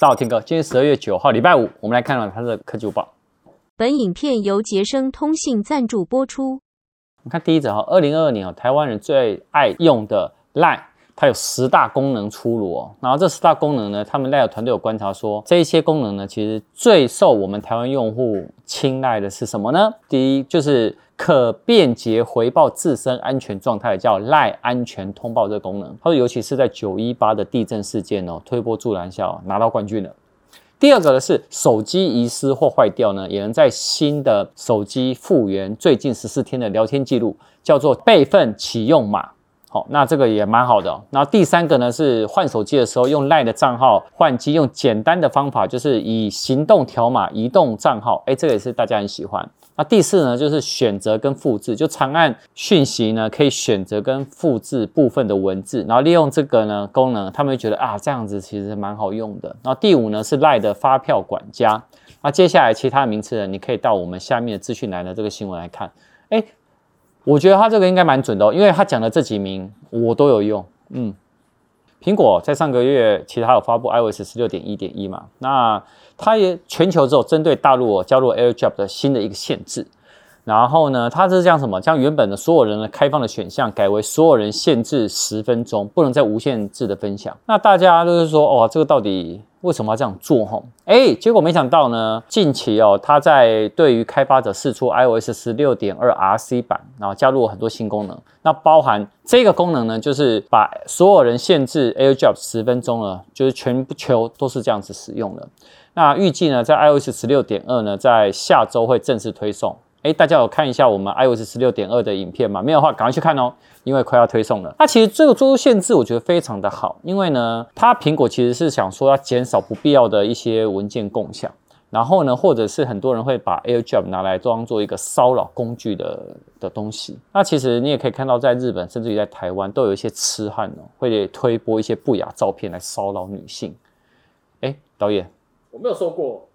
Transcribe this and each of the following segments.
大家好，天哥，今天十二月九号，礼拜五，我们来看看它的科技午报。本影片由杰生通信赞助播出。我们看第一则哈，二零二二年哦，台湾人最爱用的 LINE，它有十大功能出炉哦。然后这十大功能呢，他们 LINE 团队有观察说，这一些功能呢，其实最受我们台湾用户青睐的是什么呢？第一就是。可便捷回报自身安全状态，叫 l i e 安全通报这个功能。它说，尤其是在九一八的地震事件哦，推波助澜下拿到冠军了。第二个呢是手机遗失或坏掉呢，也能在新的手机复原最近十四天的聊天记录，叫做备份启用码。好，那这个也蛮好的。然后第三个呢是换手机的时候用 LINE 的账号换机，用简单的方法，就是以行动条码移动账号。哎，这个也是大家很喜欢。那第四呢，就是选择跟复制，就长按讯息呢，可以选择跟复制部分的文字，然后利用这个呢功能，他们会觉得啊，这样子其实蛮好用的。然后第五呢是 LINE 的发票管家。那接下来其他名词呢，你可以到我们下面的资讯栏的这个新闻来看。哎，我觉得他这个应该蛮准的哦，因为他讲的这几名我都有用。嗯，苹果在上个月其实还有发布 iOS 十六点一点一嘛，那。它也全球之后针对大陆哦，加入 AirDrop 的新的一个限制，然后呢，它是这样什么？将原本的所有人的开放的选项改为所有人限制十分钟，不能再无限制的分享。那大家都是说，哦，这个到底为什么要这样做？吼，哎，结果没想到呢，近期哦，它在对于开发者试出 iOS 十六点二 RC 版，然后加入了很多新功能。那包含这个功能呢，就是把所有人限制 AirDrop 十分钟了，就是全球都是这样子使用的。那预计呢，在 iOS 十六点二呢，在下周会正式推送。诶，大家有看一下我们 iOS 十六点二的影片吗？没有的话，赶快去看哦，因为快要推送了。那其实这个做出限制，我觉得非常的好，因为呢，它苹果其实是想说要减少不必要的一些文件共享，然后呢，或者是很多人会把 AirDrop 拿来当做一个骚扰工具的的东西。那其实你也可以看到，在日本甚至于在台湾，都有一些痴汉哦，会推播一些不雅照片来骚扰女性。诶，导演。我没有说过。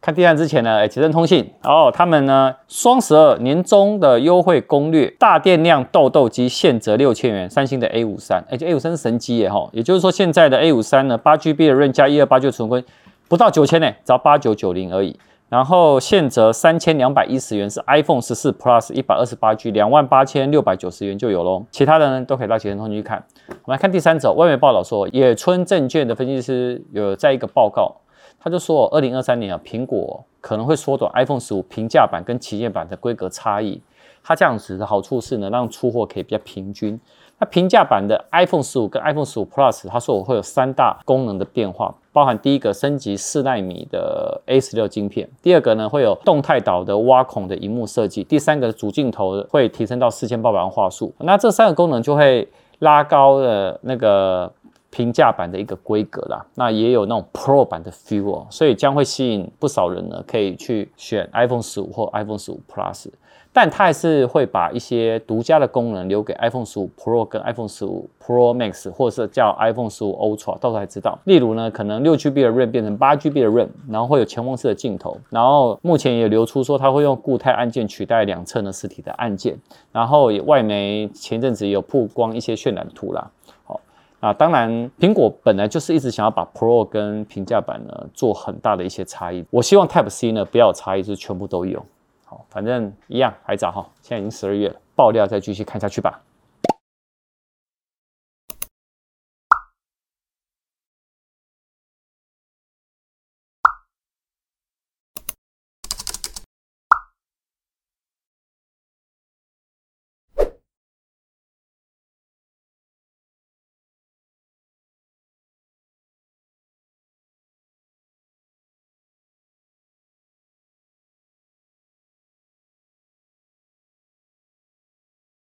看第三之前呢，哎，捷成通信哦，他们呢双十二年终的优惠攻略，大电量豆豆机现折六千元，三星的 A 五三，哎，这 A 五三是神机耶哈，也就是说现在的 A 五三呢，八 GB 的 RAM 加一二八 G 存坤，不到九千呢，只要八九九零而已。然后现折三千两百一十元是 iPhone 十四 Plus 一百二十八 G，两万八千六百九十元就有喽。其他的呢都可以到捷成通信去看。我们来看第三者，外媒报道说，野村证券的分析师有在一个报告。他就说，二零二三年啊，苹果可能会缩短 iPhone 十五平价版跟旗舰版的规格差异。它这样子的好处是呢，让出货可以比较平均。那平价版的 iPhone 十五跟 iPhone 十五 Plus，他说我会有三大功能的变化，包含第一个升级四纳米的 A 十六晶片，第二个呢会有动态岛的挖孔的荧幕设计，第三个主镜头会提升到四千八百万画素。那这三个功能就会拉高了那个。平价版的一个规格啦，那也有那种 Pro 版的 feel 哦，所以将会吸引不少人呢，可以去选 iPhone 十五或 iPhone 十五 Plus，但它还是会把一些独家的功能留给 iPhone 十五 Pro 跟 iPhone 十五 Pro Max，或者是叫 iPhone 十五 Ultra，到时候才知道。例如呢，可能六 GB 的 RAM 变成八 GB 的 RAM，然后会有潜望式的镜头，然后目前也流出说它会用固态按键取代两侧的实体的按键，然后也外媒前阵子有曝光一些渲染图啦。啊，当然，苹果本来就是一直想要把 Pro 跟平价版呢做很大的一些差异。我希望 Type C 呢不要有差异，就是全部都有。好，反正一样还早哈，现在已经十二月了，爆料再继续看下去吧。